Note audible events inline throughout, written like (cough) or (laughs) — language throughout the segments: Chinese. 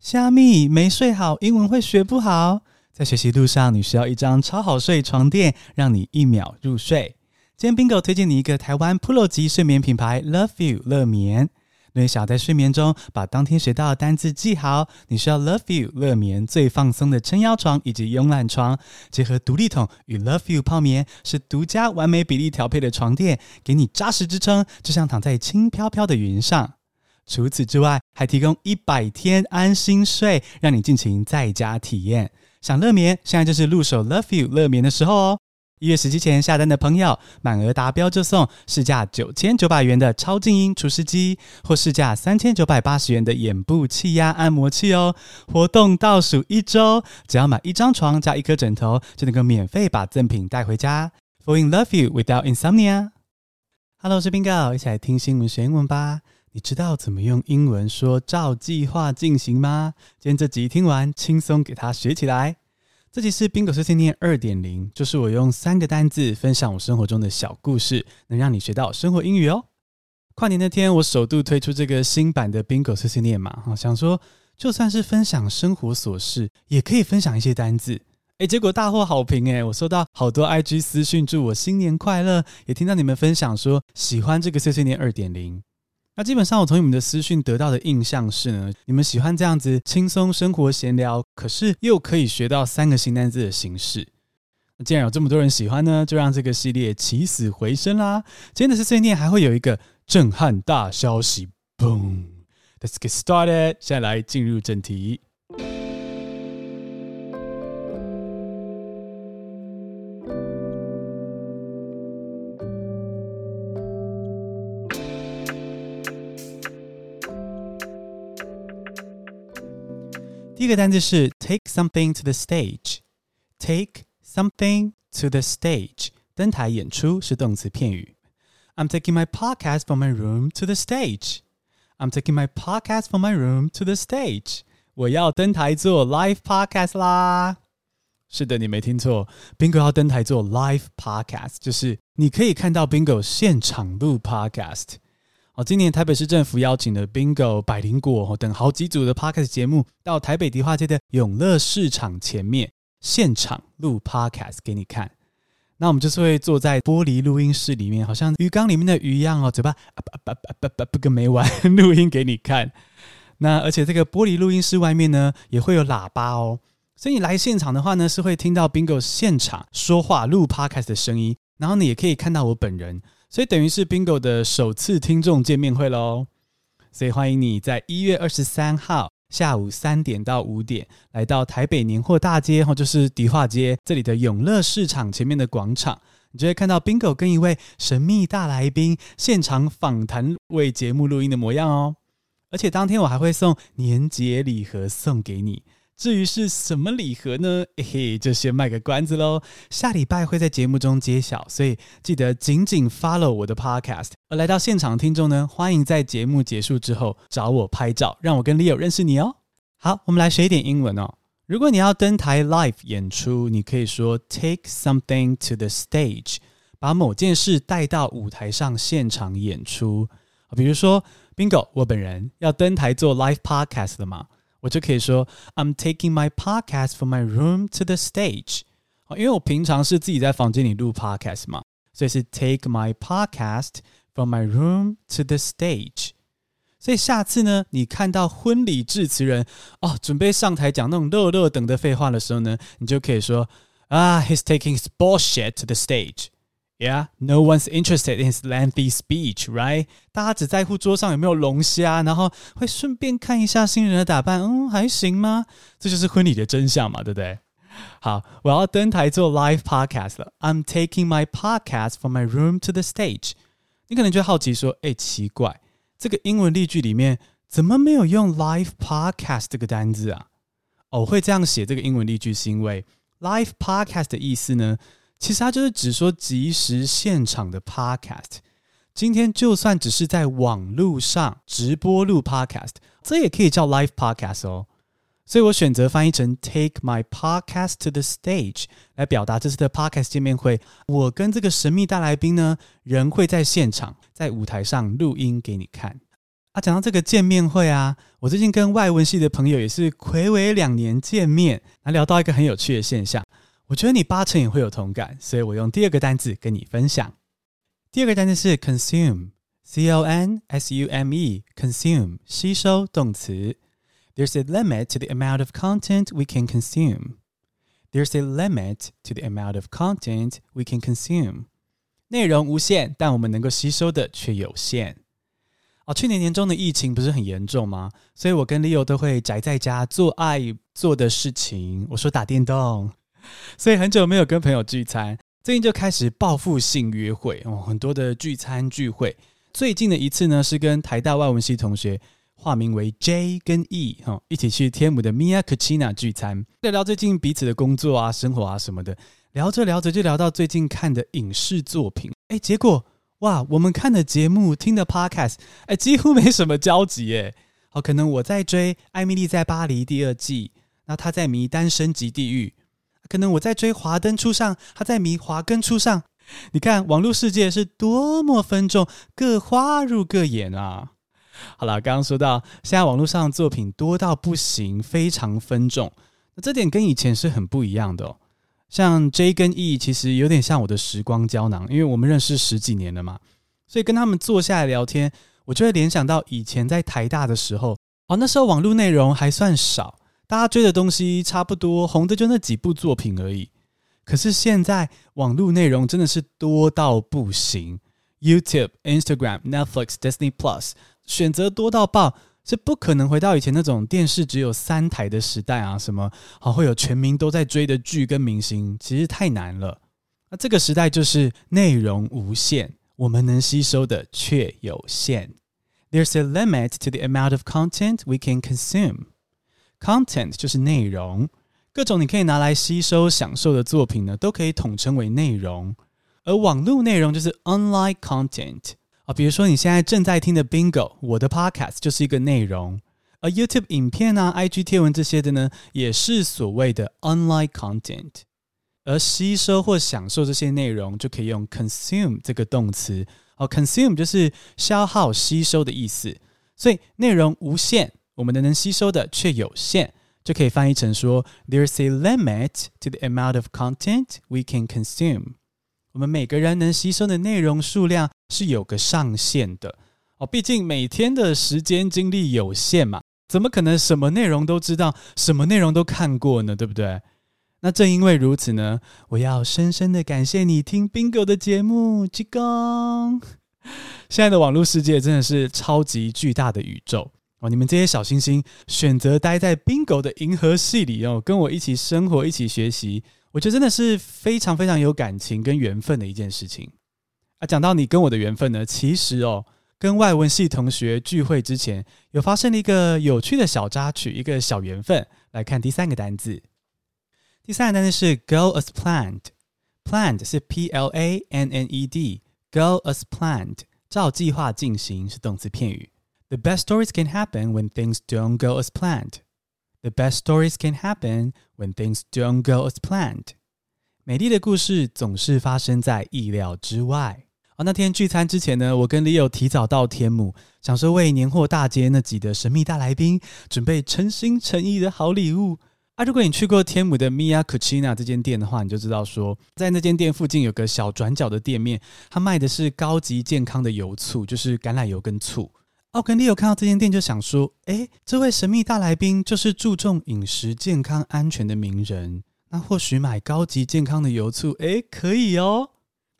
虾米没睡好，英文会学不好。在学习路上，你需要一张超好睡床垫，让你一秒入睡。今天 Bingo 推荐你一个台湾 Pro 级睡眠品牌 Love You 乐眠。如果想要在睡眠中把当天学到的单字记好，你需要 Love You 乐眠最放松的撑腰床以及慵懒床，结合独立筒与 Love You 泡棉，是独家完美比例调配的床垫，给你扎实支撑，就像躺在轻飘飘的云上。除此之外，还提供一百天安心睡，让你尽情在家体验。想乐眠，现在就是入手 Love You 乐眠的时候哦！一月十七前下单的朋友，满额达标就送市价九千九百元的超静音除湿机，或市价三千九百八十元的眼部气压按摩器哦。活动倒数一周，只要买一张床加一颗枕头，就能够免费把赠品带回家。Fall in love you without insomnia。Hello，我是 Bingo，一起来听新闻学英文吧。你知道怎么用英文说照计划进行吗？今天这集听完，轻松给它学起来。这集是 Bingo 碎碎念二点零，就是我用三个单字分享我生活中的小故事，能让你学到生活英语哦。跨年那天，我首度推出这个新版的 Bingo 碎碎念嘛，哈想说就算是分享生活琐事，也可以分享一些单字。诶，结果大获好评诶，我收到好多 IG 私讯祝我新年快乐，也听到你们分享说喜欢这个碎碎念二点零。那基本上，我从你们的私讯得到的印象是呢，你们喜欢这样子轻松生活闲聊，可是又可以学到三个新单字的形式。既然有这么多人喜欢呢，就让这个系列起死回生啦！今天的碎碎念还会有一个震撼大消息，Boom！Let's get started，现在来进入正题。个单词是 take something to the stage，take something to the stage，登台演出是动词片语。I'm taking my podcast from my room to the stage. I'm taking my podcast from my room to the stage. 我要登台做 live podcast 啦！是的，你没听错，Bingo 要登台做 live podcast，就是你可以看到 Bingo 现场录 podcast。 今年台北市政府邀请了 Bingo、百灵果等好几组的 Podcast 节目到台北迪化街的永乐市场前面现场录 Podcast 给你看。那我们就是会坐在玻璃录音室里面，好像鱼缸里面的鱼一样哦，嘴巴啊不不不不不个没完 (laughs) 录音给你看。那而且这个玻璃录音室外面呢也会有喇叭哦，所以你来现场的话呢是会听到 Bingo 现场说话录 Podcast 的声音，然后你也可以看到我本人。所以等于是 Bingo 的首次听众见面会喽，所以欢迎你在一月二十三号下午三点到五点来到台北年货大街，或就是迪化街这里的永乐市场前面的广场，你就会看到 Bingo 跟一位神秘大来宾现场访谈为节目录音的模样哦。而且当天我还会送年节礼盒送给你。至于是什么礼盒呢？嘿嘿，就先卖个关子喽。下礼拜会在节目中揭晓，所以记得紧紧 follow 我的 podcast。而来到现场的听众呢，欢迎在节目结束之后找我拍照，让我跟 Leo 认识你哦。好，我们来学一点英文哦。如果你要登台 live 演出，你可以说 take something to the stage，把某件事带到舞台上现场演出。比如说 Bingo，我本人要登台做 live podcast 了嘛。我就可以说，I'm taking my podcast from my room to the stage。因为我平常是自己在房间里录 podcast 嘛，所以是 take my podcast from my room to the stage。所以下次呢，你看到婚礼致辞人哦，准备上台讲那种落落长的废话的时候呢，你就可以说啊，he's taking his bullshit to the stage。 Yeah, no one's interested in his lengthy speech, right? 大家只在乎桌上有没有龙虾，然后会顺便看一下新人的打扮，嗯，还行吗？这就是婚礼的真相嘛，对不对？好，我要登台做 live podcast 了。I'm taking my podcast from my room to the stage。你可能就好奇说，哎，奇怪，这个英文例句里面怎么没有用 live podcast 这个单字啊？哦，我会这样写这个英文例句，是因为 live podcast 的意思呢？ 其实它就是指说即时现场的 podcast。今天就算只是在网络上直播录 podcast，这也可以叫 live podcast 哦。所以我选择翻译成 take my podcast to the stage 来表达这次的 podcast 见面会。我跟这个神秘大来宾呢，人会在现场，在舞台上录音给你看。啊，讲到这个见面会啊，我最近跟外文系的朋友也是睽违两年见面，还聊到一个很有趣的现象，我觉得你八成也会有同感，所以我用第二个单字跟你分享。第二个单词是 consume，c o n s u m e，consume 吸收动词。There's a limit to the amount of content we can consume. There's a limit to the amount of content we can consume. 内容无限，但我们能够吸收的却有限。哦，去年年中的疫情不是很严重吗？所以我跟 Leo 都会宅在家做爱做的事情。我说打电动，(laughs) 所以很久没有跟朋友聚餐，最近就开始报复性约会哦，很多的聚餐聚会。最近的一次呢，是跟台大外文系同学，化名为 J 跟 E 哈，一起去天母的 Mia Cucina 聚餐，聊聊最近彼此的工作啊、生活啊什么的。聊着聊着就聊到最近看的影视作品，哎，结果。哇，我们看的节目、听的 podcast，哎，几乎没什么交集耶。好，可能我在追《艾蜜莉在巴黎》第二季，那他在迷《单身即地狱》；可能我在追《华灯初上》，他在迷《华根初上》。你看，网络世界是多么分众，各花入各眼啊！好了，刚刚说到，现在网络上的作品多到不行，非常分众，那这点跟以前是很不一样的哦。像 J 跟 E 其实有点像我的时光胶囊，因为我们认识十几年了嘛，所以跟他们坐下来聊天，我就会联想到以前在台大的时候，哦，那时候网络内容还算少，大家追的东西差不多，红的就那几部作品而已。可是现在网络内容真的是多到不行，YouTube、Instagram、Netflix、Disney Plus，选择多到爆。是不可能回到以前那种电视只有三台的时代啊！什么好会有全民都在追的剧跟明星，其实太难了。那这个时代就是内容无限，我们能吸收的却有限。There's a limit to the amount of content we can consume. Content 就是内容，各种你可以拿来吸收享受的作品呢，都可以统称为内容。而网络内容就是 online content。啊，比如说你现在正在听的 Bingo，我的 Podcast 就是一个内容，而 YouTube 影片啊、IG 贴文这些的呢，也是所谓的 online content。而吸收或享受这些内容，就可以用 consume 这个动词。哦，consume 就是消耗、吸收的意思。所以内容无限，我们的能吸收的却有限，就可以翻译成说：There's a limit to the amount of content we can consume。我们每个人能吸收的内容数量是有个上限的哦，毕竟每天的时间精力有限嘛，怎么可能什么内容都知道，什么内容都看过呢？对不对？那正因为如此呢，我要深深的感谢你听 Bingo 的节目，鞠躬。现在的网络世界真的是超级巨大的宇宙哦，你们这些小星星选择待在 Bingo 的银河系里哦，跟我一起生活，一起学习。我觉得真的是非常非常有感情跟缘分的一件事情啊！讲到你跟我的缘分呢，其实哦，跟外文系同学聚会之前，有发生了一个有趣的小插曲，一个小缘分。来看第三个单字，第三个单字是 go as planned，planned 是 p l a n n e d，go as planned 照计划进行是动词片语。The best stories can happen when things don't go as planned. The best stories can happen when things don't go as planned. 美丽的故事总是发生在意料之外。哦，那天聚餐之前呢，我跟 Leo 提早到天母，想说为年货大街那集的神秘大来宾准备诚心诚意的好礼物。啊，如果你去过天母的 Mia Cucina 这间店的话，你就知道说，在那间店附近有个小转角的店面，它卖的是高级健康的油醋，就是橄榄油跟醋。奥根利有看到这间店，就想说：“诶，这位神秘大来宾就是注重饮食健康安全的名人，那或许买高级健康的油醋，诶，可以哦。”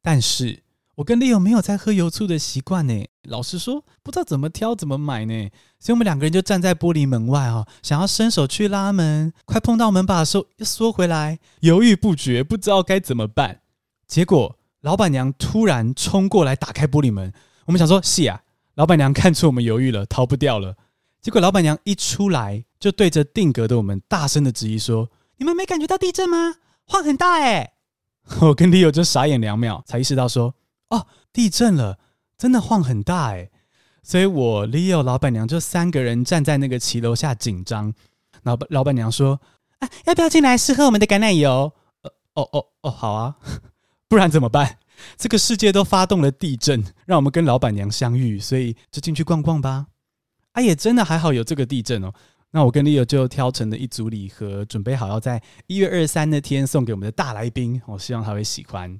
但是，我跟利友没有在喝油醋的习惯呢。老实说，不知道怎么挑、怎么买呢。所以我们两个人就站在玻璃门外啊，想要伸手去拉门，快碰到门把的时候又缩回来，犹豫不决，不知道该怎么办。结果，老板娘突然冲过来打开玻璃门，我们想说：“是啊。”老板娘看出我们犹豫了，逃不掉了。结果老板娘一出来，就对着定格的我们大声的质疑说：“你们没感觉到地震吗？晃很大哎！” (laughs) 我跟 Leo 就傻眼两秒，才意识到说：“哦，地震了，真的晃很大哎！”所以我 Leo 老板娘就三个人站在那个骑楼下紧张。老板老板娘说：“啊，要不要进来试喝我们的橄榄油？”呃，哦哦哦，好啊，(laughs) 不然怎么办？这个世界都发动了地震，让我们跟老板娘相遇，所以就进去逛逛吧。啊，也真的还好有这个地震哦。那我跟 Leo 就挑成了一组礼盒，准备好要在一月二十三那天送给我们的大来宾。我希望他会喜欢。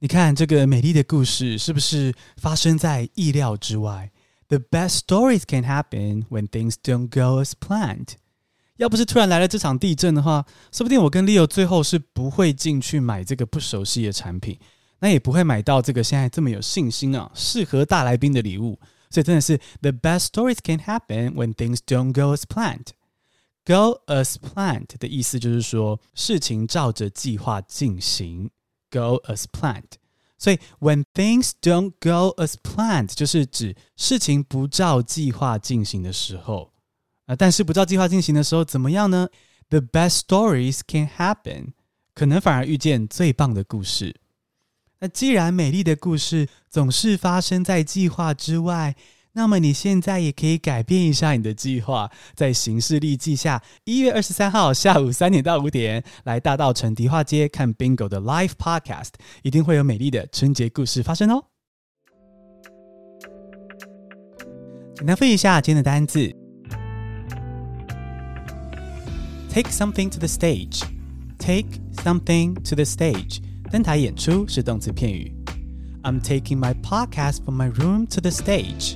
你看这个美丽的故事是不是发生在意料之外？The best stories can happen when things don't go as planned。要不是突然来了这场地震的话，说不定我跟 Leo 最后是不会进去买这个不熟悉的产品，那也不会买到这个现在这么有信心啊，适合大来宾的礼物。所以真的是 The best stories can happen when things don't go as planned. Go as planned 的意思就是说事情照着计划进行。Go as planned. 所以 when things don't go as planned 就是指事情不照计划进行的时候。啊，但是不照计划进行的时候怎么样呢？The best stories can happen. 可能反而遇见最棒的故事。那既然美丽的故事总是发生在计划之外，那么你现在也可以改变一下你的计划，在行事历记下一月二十三号下午三点到五点来大稻城迪化街看 Bingo 的 Live Podcast，一定会有美丽的春节故事发生哦。简单复一下今天的单字：Take something to the stage. Take something to the stage. 登台演出是动词片语。I'm taking my podcast from my room to the stage。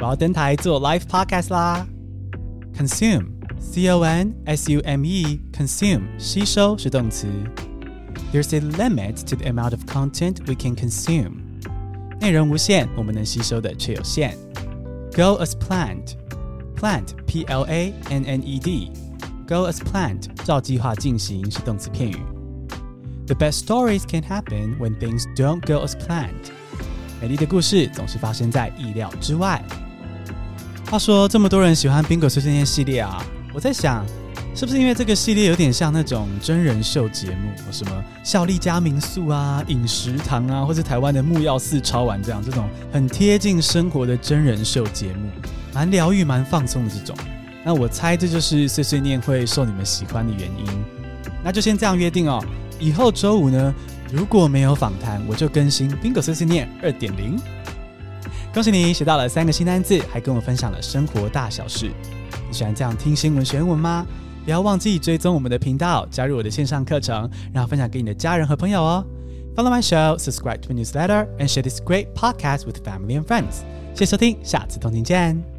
我要登台做 live podcast 啦。Consume, C-O-N-S-U-M-E, consume 吸收是动词。There's a limit to the amount of content we can consume。内容无限，我们能吸收的却有限。Go as planned, planned, P-L-A-N-N-E-D。Go as planned，照计划进行是动词片语。 The best stories can happen when things don't go as planned。美丽的故事总是发生在意料之外。话说，这么多人喜欢 Bingo 碎碎念系列啊，我在想，是不是因为这个系列有点像那种真人秀节目，什么孝利家民宿啊、饮食堂啊，或是台湾的木曜四超玩这样，这种很贴近生活的真人秀节目，蛮疗愈、蛮放松的这种。那我猜这就是碎碎念会受你们喜欢的原因。那就先这样约定哦。以后周五呢，如果没有访谈，我就更新 Bingo 碎碎念二点零。恭喜你学到了三个新单字，还跟我分享了生活大小事。你喜欢这样听新闻学英文吗？不要忘记追踪我们的频道，加入我的线上课程，然后分享给你的家人和朋友哦。Follow my show, subscribe to my newsletter, and share this great podcast with family and friends。谢谢收听，下次同听见。